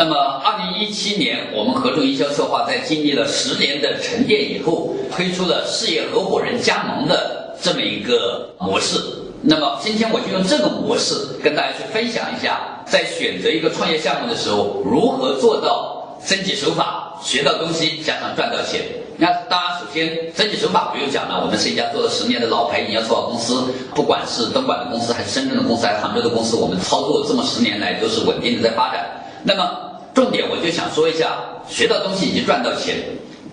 那么，二零一七年，我们合众营销策划在经历了十年的沉淀以后，推出了事业合伙人加盟的这么一个模式。那么，今天我就用这个模式跟大家去分享一下，在选择一个创业项目的时候，如何做到遵纪守法、学到东西，加上赚到钱。那当然，首先遵纪守法不用讲了，我们是一家做了十年的老牌营销策划公司，不管是东莞的公司，还是深圳的公司，还是杭州的公司，我们操作这么十年来都是稳定的在发展。那么，重点我就想说一下，学到东西以及赚到钱。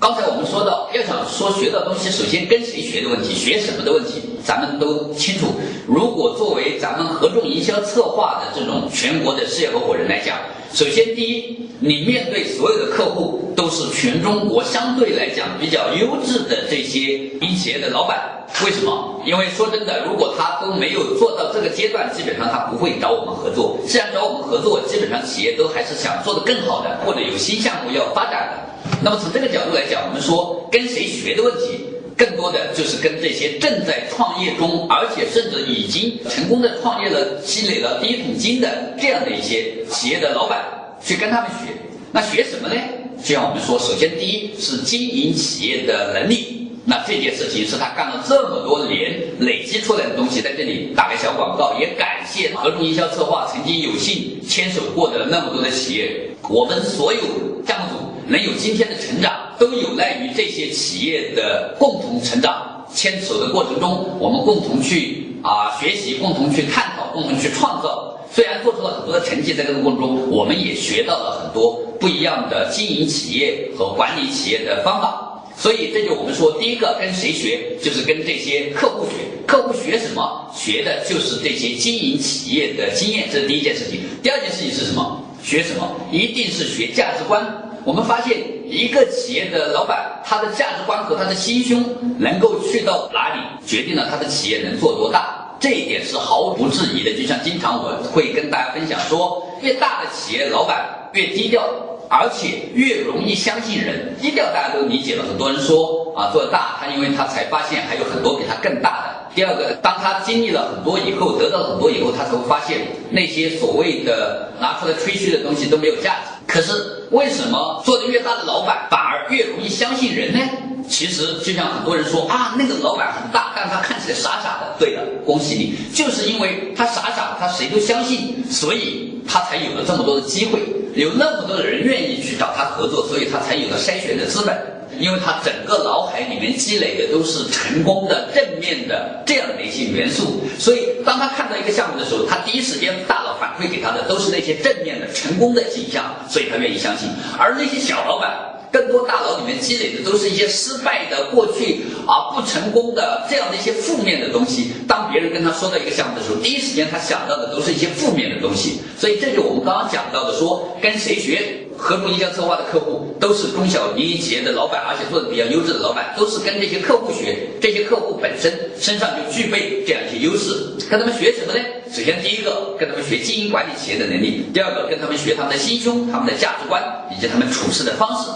刚才我们说到，要想说学到东西，首先跟谁学的问题，学什么的问题，咱们都清楚。如果作为咱们合众营销策划的这种全国的事业合伙人来讲，首先第一，你面对所有的客户都是全中国相对来讲比较优质的这些民企业的老板。为什么？因为说真的，如果他都没有做到这个阶段，基本上他不会找我们合作。既然找我们合作，基本上企业都还是想做得更好的，或者有新项目要发展的。那么从这个角度来讲，我们说跟谁学的问题，更多的就是跟这些正在创业中，而且甚至已经成功的创业了、积累了第一桶金的这样的一些企业的老板去跟他们学。那学什么呢？就像我们说，首先第一是经营企业的能力。那这件事情是他干了这么多年累积出来的东西，在这里打个小广告，也感谢合众营销策划曾经有幸牵手过的那么多的企业。我们所有项目组能有今天的成长，都有赖于这些企业的共同成长。牵手的过程中，我们共同去啊学习，共同去探讨，共同去创造。虽然做出了很多的成绩，在这个过程中，我们也学到了很多不一样的经营企业和管理企业的方法。所以，这就我们说，第一个跟谁学，就是跟这些客户学。客户学什么？学的就是这些经营企业的经验，这是第一件事情。第二件事情是什么？学什么？一定是学价值观。我们发现，一个企业的老板，他的价值观和他的心胸能够去到哪里，决定了他的企业能做多大。这一点是毫无质疑的。就像经常我会跟大家分享说，越大的企业老板越低调。而且越容易相信人，低调大家都理解了。很多人说啊，做大，他因为他才发现还有很多比他更大的。第二个，当他经历了很多以后，得到了很多以后，他才会发现那些所谓的拿出来吹嘘的东西都没有价值。可是为什么做的越大的老板反而越容易相信人呢？其实就像很多人说啊，那个老板很大，但他看起来傻傻的。对的，恭喜你，就是因为他傻傻，他谁都相信，所以他才有了这么多的机会。有那么多的人愿意去找他合作，所以他才有了筛选的资本。因为他整个脑海里面积累的都是成功的、正面的这样的一些元素，所以当他看到一个项目的时候，他第一时间大脑反馈给他的都是那些正面的、成功的景象，所以他愿意相信。而那些小老板。更多大脑里面积累的都是一些失败的、过去啊不成功的这样的一些负面的东西。当别人跟他说到一个项目的时候，第一时间他想到的都是一些负面的东西。所以这就我们刚刚讲到的，说跟谁学合同营销策划的客户都是中小民营企业的老板，而且做的比较优质的老板，都是跟这些客户学。这些客户本身身上就具备这样一些优势，跟他们学什么呢？首先第一个跟他们学经营管理企业的能力，第二个跟他们学他们的心胸、他们的价值观以及他们处事的方式。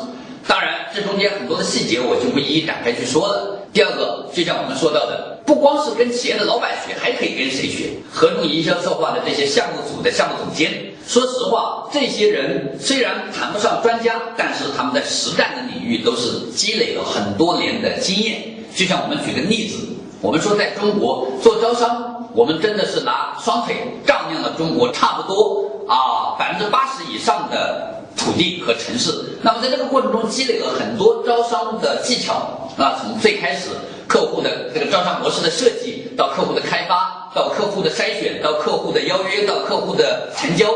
当然，这中间很多的细节我就不一一展开去说了。第二个，就像我们说到的，不光是跟企业的老板学，还可以跟谁学？合同营销策划的这些项目组的项目总监。说实话，这些人虽然谈不上专家，但是他们在实战的领域都是积累了很多年的经验。就像我们举个例子，我们说在中国做招商，我们真的是拿双腿丈量了中国差不多啊百分之八十以上的。土地和城市，那么在这个过程中积累了很多招商的技巧啊，从最开始客户的这个招商模式的设计，到客户的开发，到客户的筛选，到客户的邀约，到客户的成交，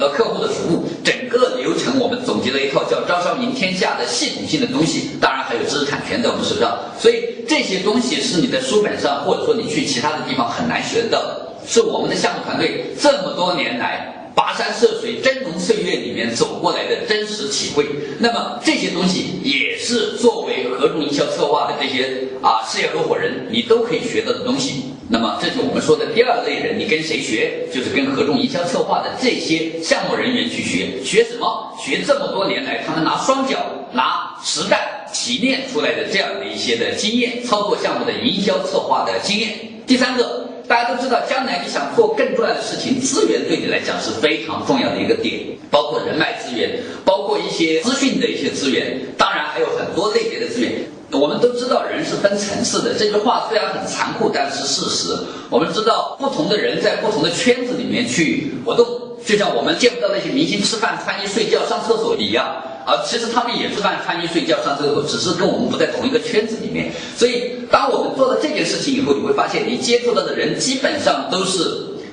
到客户的服务，整个流程我们总结了一套叫“招商赢天下”的系统性的东西，当然还有知识产权在我们手上，所以这些东西是你在书本上或者说你去其他的地方很难学的，是我们的项目团队这么多年来。跋山涉水、峥嵘岁月里面走过来的真实体会，那么这些东西也是作为合众营销策划的这些啊事业合伙人，你都可以学到的东西。那么这是我们说的第二类人，你跟谁学？就是跟合众营销策划的这些项目人员去学。学什么？学这么多年来他们拿双脚、拿实战提炼出来的这样的一些的经验，操作项目的营销策划的经验。第三个。大家都知道，将来你想做更重要的事情，资源对你来讲是非常重要的一个点，包括人脉资源，包括一些资讯的一些资源，当然还有很多类别的资源。我们都知道人是分层次的，这句话虽然很残酷，但是事实。我们知道不同的人在不同的圈子里面去活动，就像我们见不到那些明星吃饭、穿衣、睡觉、上厕所一样。啊，其实他们也吃饭、穿衣、睡觉、上厕所，只是跟我们不在同一个圈子里面。所以，当我们做了这件事情以后，你会发现，你接触到的人基本上都是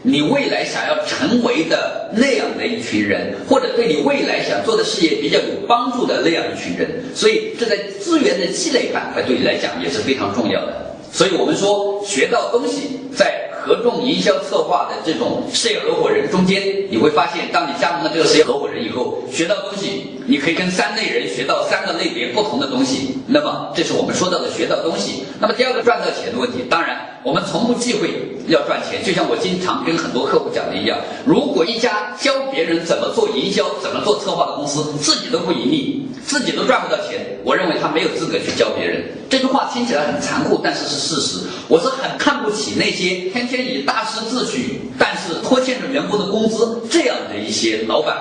你未来想要成为的那样的一群人，或者对你未来想做的事业比较有帮助的那样一群人。所以，这在资源的积累板块对你来讲也是非常重要的。所以我们说，学到东西在。合众营销策划的这种事业合伙人中间，你会发现，当你加盟了这个事业合伙人以后，学到东西，你可以跟三类人学到三个类别不同的东西。那么，这是我们说到的学到东西。那么第二个赚到钱的问题，当然我们从不忌讳要赚钱。就像我经常跟很多客户讲的一样，如果一家教别人怎么做营销、怎么做策划的公司，自己都不盈利，自己都赚不到钱，我认为他没有资格去教别人。这句话听起来很残酷，但是是事实。我是很看不起那些天。天以大师自诩，但是拖欠着员工的工资，这样的一些老板，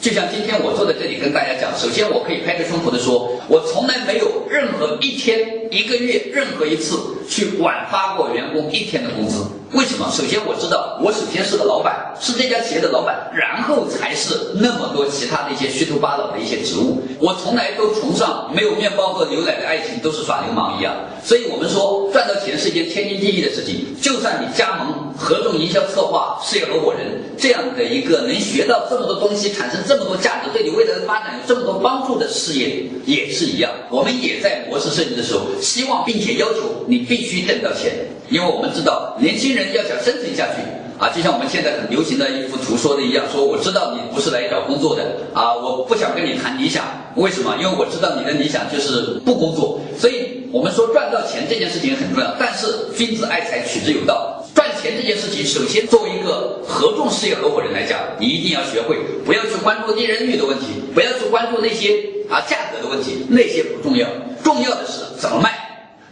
就像今天我坐在这里跟大家讲，首先我可以拍着胸脯的说，我从来没有任何一天、一个月、任何一次去晚发过员工一天的工资。为什么？首先我知道，我首先是个老板，是这家企业的老板，然后才是那么多其他的一些虚头巴脑的一些职务。我从来都崇尚没有面包和牛奶的爱情都是耍流氓一样。所以我们说赚到钱是一件天经地义的事情。就算你加盟合众营销策划事业合伙人这样的一个能学到这么多东西、产生这么多价值、对你未来的发展有这么多帮助的事业，也是一样。我们也在模式设计的时候，希望并且要求你必须挣到钱。因为我们知道，年轻人要想生存下去啊，就像我们现在很流行的一幅图说的一样，说我知道你不是来找工作的啊，我不想跟你谈理想，为什么？因为我知道你的理想就是不工作。所以我们说赚到钱这件事情很重要，但是君子爱财，取之有道。赚钱这件事情，首先作为一个合众事业合伙人来讲，你一定要学会，不要去关注利润率的问题，不要去关注那些啊价格的问题，那些不重要，重要的是怎么卖，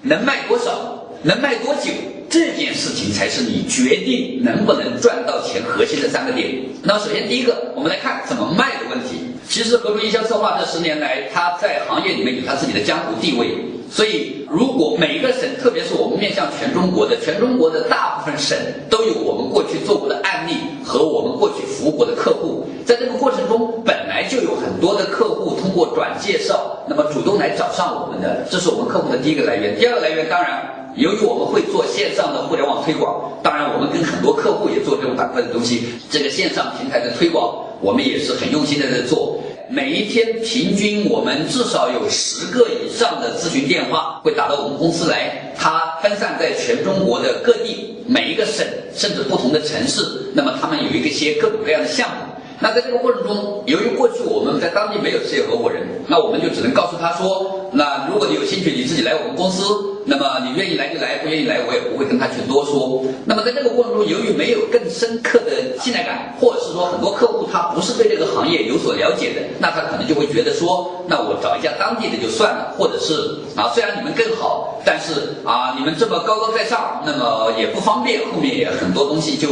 能卖多少。能卖多久这件事情才是你决定能不能赚到钱核心的三个点。那么首先第一个，我们来看怎么卖的问题。其实合作营销策划这十年来，它在行业里面有它自己的江湖地位。所以，如果每个省，特别是我们面向全中国的，全中国的大部分省都有我们过去做过的案例和我们过去服务过的客户，在这个过程中，本来就有很多的客户过转介绍，那么主动来找上我们的，这是我们客户的第一个来源。第二个来源，当然。由于我们会做线上的互联网推广，当然我们跟很多客户也做这种板块的东西。这个线上平台的推广，我们也是很用心的在做。每一天平均我们至少有十个以上的咨询电话会打到我们公司来，它分散在全中国的各地，每一个省甚至不同的城市。那么他们有一个些各种各样的项目。那在这个过程中，由于过去我们在当地没有事业合伙人，那我们就只能告诉他说：那如果你有兴趣，你自己来我们公司。那么你愿意来就来，不愿意来我也不会跟他去多说。那么在这个过程中，由于没有更深刻的信赖感，或者是说很多客户他不是对这个行业有所了解的，那他可能就会觉得说，那我找一家当地的就算了，或者是啊，虽然你们更好，但是啊，你们这么高高在上，那么也不方便，后面也很多东西就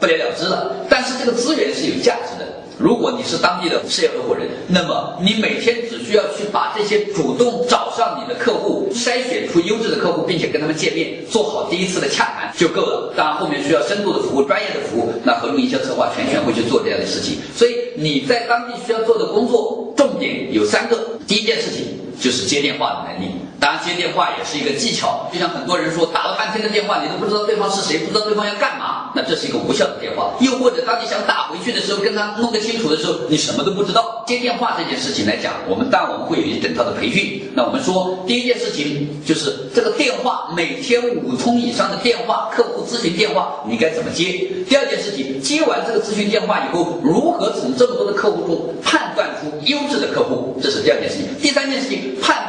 不了了之了。但是这个资源是有价值的。如果你是当地的事业合伙人，那么你每天只需要去把这些主动找上你的客户，筛选出优质的客户，并且跟他们见面，做好第一次的洽谈就够了。当然，后面需要深度的服务、专业的服务，那合同营销策划全权会去做这样的事情。所以你在当地需要做的工作重点有三个，第一件事情就是接电话的能力。当然，接电话也是一个技巧。就像很多人说，打了半天的电话，你都不知道对方是谁，不知道对方要干嘛，那这是一个无效的电话。又或者，当你想打回去的时候，跟他弄个清楚的时候，你什么都不知道。接电话这件事情来讲，我们当然我们会有一整套的培训。那我们说，第一件事情就是这个电话，每天五通以上的电话，客户咨询电话，你该怎么接？第二件事情，接完这个咨询电话以后，如何从这么多的客户中判断出优质的客户？这是第二件事情。第三件事情，判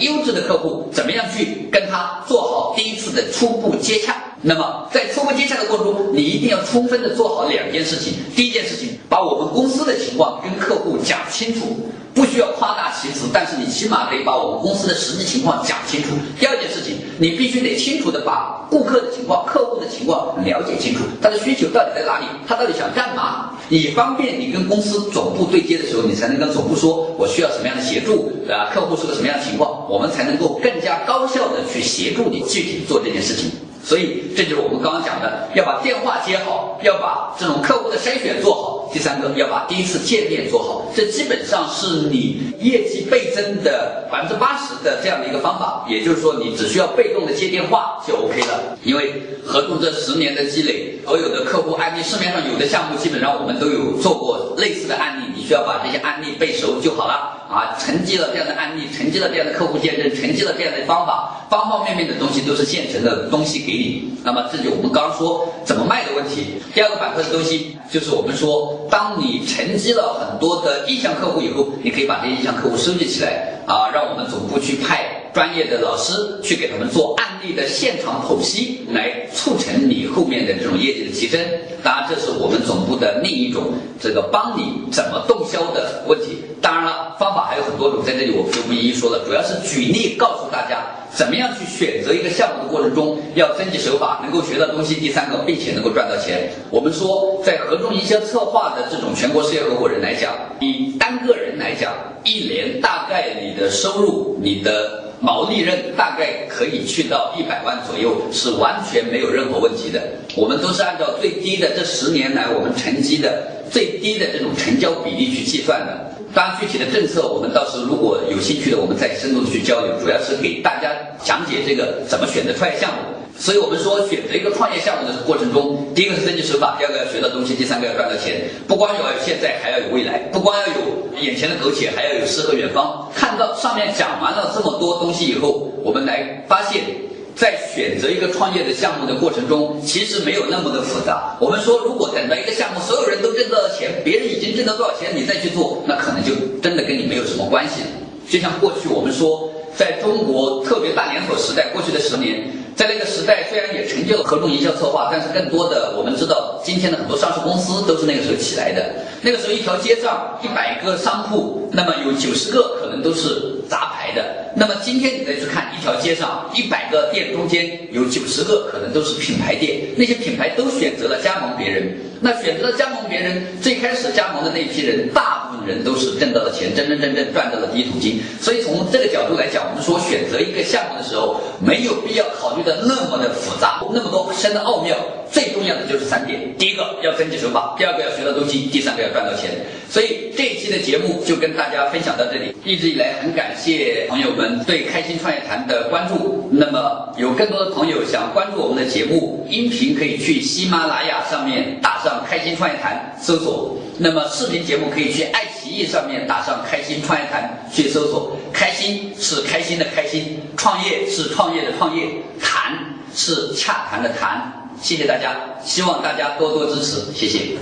优质的客户。怎么样去跟他做好第一次的初步接洽？那么在初步接洽的过程中，你一定要充分的做好两件事情。第一件事情，把我们公司的情况跟客户讲清楚，不需需要夸大其词，但是你起码得把我们公司的实际情况讲清楚。第二件事情，你必须得清楚的把顾客的情况、客户的情况了解清楚，他的需求到底在哪里，他到底想干嘛，以方便你跟公司总部对接的时候，你才能跟总部说我需要什么样的协助啊，客户是个什么样的情况，我们才能够更加高效的去协助你具体做这件事情。所以，这就是我们刚刚讲的，要把电话接好，要把这种客户的筛选做好。第三个，要把第一次见面做好。这基本上是你业绩倍增的百分之八十的这样的一个方法。也就是说，你只需要被动的接电话就 OK 了。因为合众这十年的积累，所有的客户案例，市面上有的项目，基本上我们都有做过类似的案例。你需要把这些案例背熟就好了。啊，沉积了这样的案例，沉积了这样的客户见证，沉积了这样的方法，方方面面的东西都是现成的东西给你。那么，这就我们刚说怎么卖的问题。第二个板块的东西，就是我们说，当你沉积了很多的意向客户以后，你可以把这些意向客户收集起来，啊，让我们总部去派。专业的老师去给他们做案例的现场剖析，来促成你后面的这种业绩的提升。当然，这是我们总部的另一种这个帮你怎么动销的问题。当然了，方法还有很多种，在这里我就不一一说了。主要是举例告诉大家，怎么样去选择一个项目的过程中要遵纪守法，能够学到东西。第三个，并且能够赚到钱。我们说，在合众营销策划的这种全国事业合伙人来讲，以单个人来讲，一年大概你的收入，你的。毛利润大概可以去到一百万左右，是完全没有任何问题的。我们都是按照最低的这十年来我们成绩的最低的这种成交比例去计算的。当然，具体的政策我们到时候如果有兴趣的，我们再深入去交流。主要是给大家讲解这个怎么选择创业项目。所以我们说，选择一个创业项目的过程中，第一个是遵纪守法，第二个要学到东西，第三个要赚到钱。不光要有现在，还要有未来；不光要有眼前的苟且，还要有诗和远方。看到上面讲完了这么多东西以后，我们来发现，在选择一个创业的项目的过程中，其实没有那么的复杂。我们说，如果等到一个项目所有人都挣到了钱，别人已经挣到多少钱，你再去做，那可能就真的跟你没有什么关系。就像过去我们说，在中国特别大连锁时代，过去的十年。在那个时代，虽然也成就了合众营销策划，但是更多的我们知道，今天的很多上市公司都是那个时候起来的。那个时候，一条街上一百个商铺，那么有九十个可能都是杂牌的。那么今天你再去看一条街上一百个店中间有九十个可能都是品牌店，那些品牌都选择了加盟别人。那选择了加盟别人，最开始加盟的那批人，大部分人都是挣到了钱，真真正正赚到了第一桶金。所以从这个角度来讲，我们说选择一个项目的时候，没有必的那么的复杂，那么多深的奥妙。最重要的就是三点：第一个要遵纪守法，第二个要学到东西，第三个要赚到钱。所以这一期的节目就跟大家分享到这里。一直以来很感谢朋友们对开心创业谈的关注。那么有更多的朋友想关注我们的节目，音频可以去喜马拉雅上面打上“开心创业谈”搜索；那么视频节目可以去爱奇艺上面打上“开心创业谈”去搜索。心是开心的开心，创业是创业的创业，谈是洽谈的谈。谢谢大家，希望大家多多支持，谢谢。